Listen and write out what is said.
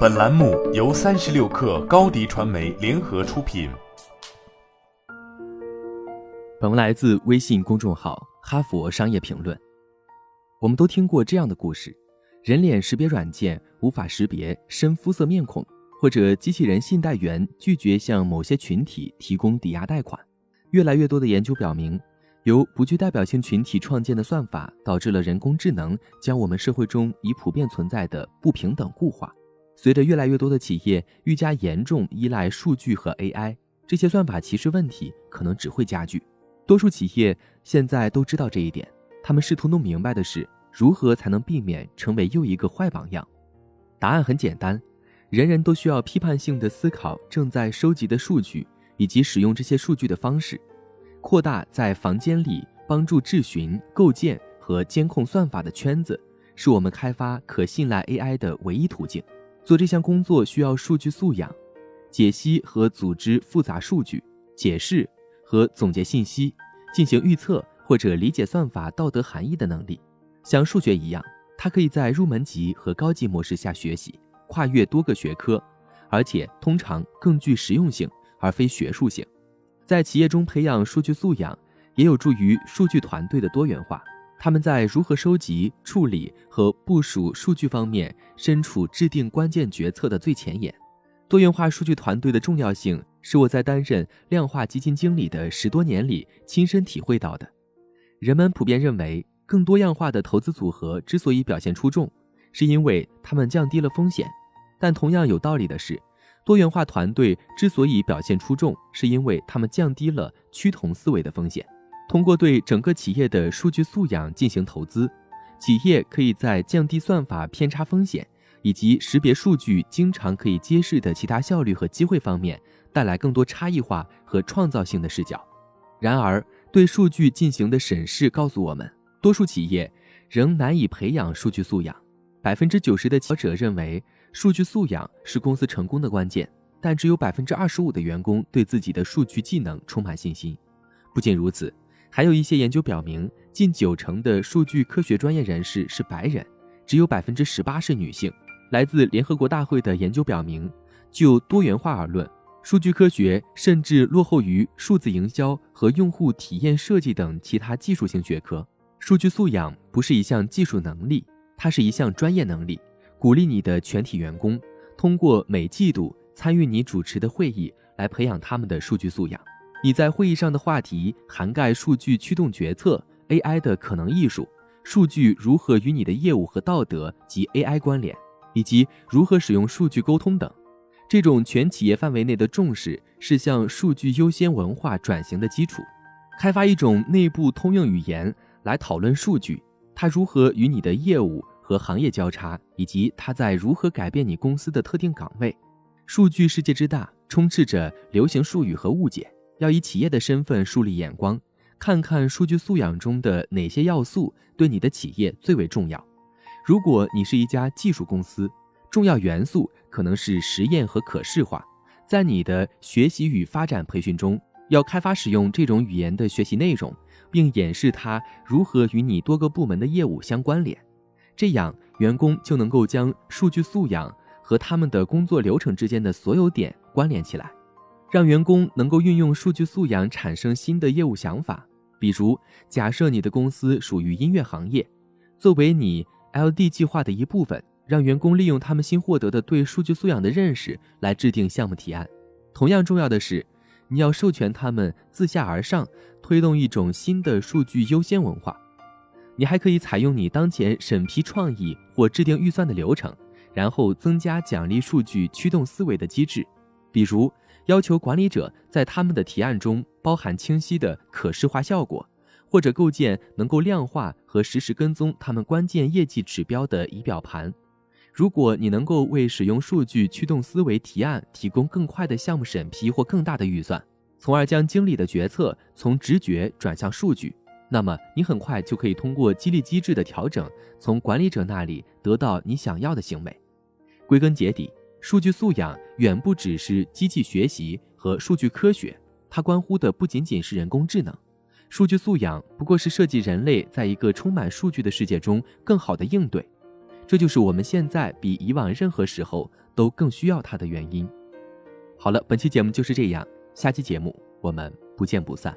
本栏目由三十六氪高低传媒联合出品。本文来自微信公众号《哈佛商业评论》。我们都听过这样的故事：人脸识别软件无法识别深肤色面孔，或者机器人信贷员拒绝向某些群体提供抵押贷款。越来越多的研究表明。由不具代表性群体创建的算法，导致了人工智能将我们社会中已普遍存在的不平等固化。随着越来越多的企业愈加严重依赖数据和 AI，这些算法歧视问题可能只会加剧。多数企业现在都知道这一点，他们试图弄明白的是如何才能避免成为又一个坏榜样。答案很简单，人人都需要批判性的思考正在收集的数据以及使用这些数据的方式。扩大在房间里帮助质询、构建和监控算法的圈子，是我们开发可信赖 AI 的唯一途径。做这项工作需要数据素养、解析和组织复杂数据、解释和总结信息、进行预测或者理解算法道德含义的能力。像数学一样，它可以在入门级和高级模式下学习，跨越多个学科，而且通常更具实用性而非学术性。在企业中培养数据素养，也有助于数据团队的多元化。他们在如何收集、处理和部署数据方面，身处制定关键决策的最前沿。多元化数据团队的重要性，是我在担任量化基金经理的十多年里亲身体会到的。人们普遍认为，更多样化的投资组合之所以表现出众，是因为他们降低了风险。但同样有道理的是。多元化团队之所以表现出众，是因为他们降低了趋同思维的风险。通过对整个企业的数据素养进行投资，企业可以在降低算法偏差风险以及识别数据经常可以揭示的其他效率和机会方面带来更多差异化和创造性的视角。然而，对数据进行的审视告诉我们，多数企业仍难以培养数据素养。百分之九十的企者认为。数据素养是公司成功的关键，但只有百分之二十五的员工对自己的数据技能充满信心。不仅如此，还有一些研究表明，近九成的数据科学专业人士是白人，只有百分之十八是女性。来自联合国大会的研究表明，就多元化而论，数据科学甚至落后于数字营销和用户体验设计等其他技术性学科。数据素养不是一项技术能力，它是一项专业能力。鼓励你的全体员工通过每季度参与你主持的会议来培养他们的数据素养。你在会议上的话题涵盖数据驱动决策、AI 的可能艺术、数据如何与你的业务和道德及 AI 关联，以及如何使用数据沟通等。这种全企业范围内的重视是向数据优先文化转型的基础。开发一种内部通用语言来讨论数据，它如何与你的业务。和行业交叉，以及它在如何改变你公司的特定岗位。数据世界之大，充斥着流行术语和误解。要以企业的身份树立眼光，看看数据素养中的哪些要素对你的企业最为重要。如果你是一家技术公司，重要元素可能是实验和可视化。在你的学习与发展培训中，要开发使用这种语言的学习内容，并演示它如何与你多个部门的业务相关联。这样，员工就能够将数据素养和他们的工作流程之间的所有点关联起来，让员工能够运用数据素养产生新的业务想法。比如，假设你的公司属于音乐行业，作为你 LD 计划的一部分，让员工利用他们新获得的对数据素养的认识来制定项目提案。同样重要的是，你要授权他们自下而上推动一种新的数据优先文化。你还可以采用你当前审批创意或制定预算的流程，然后增加奖励数据驱动思维的机制，比如要求管理者在他们的提案中包含清晰的可视化效果，或者构建能够量化和实时跟踪他们关键业绩指标的仪表盘。如果你能够为使用数据驱动思维提案提供更快的项目审批或更大的预算，从而将经理的决策从直觉转向数据。那么，你很快就可以通过激励机制的调整，从管理者那里得到你想要的行为。归根结底，数据素养远不只是机器学习和数据科学，它关乎的不仅仅是人工智能。数据素养不过是设计人类在一个充满数据的世界中更好的应对。这就是我们现在比以往任何时候都更需要它的原因。好了，本期节目就是这样，下期节目我们不见不散。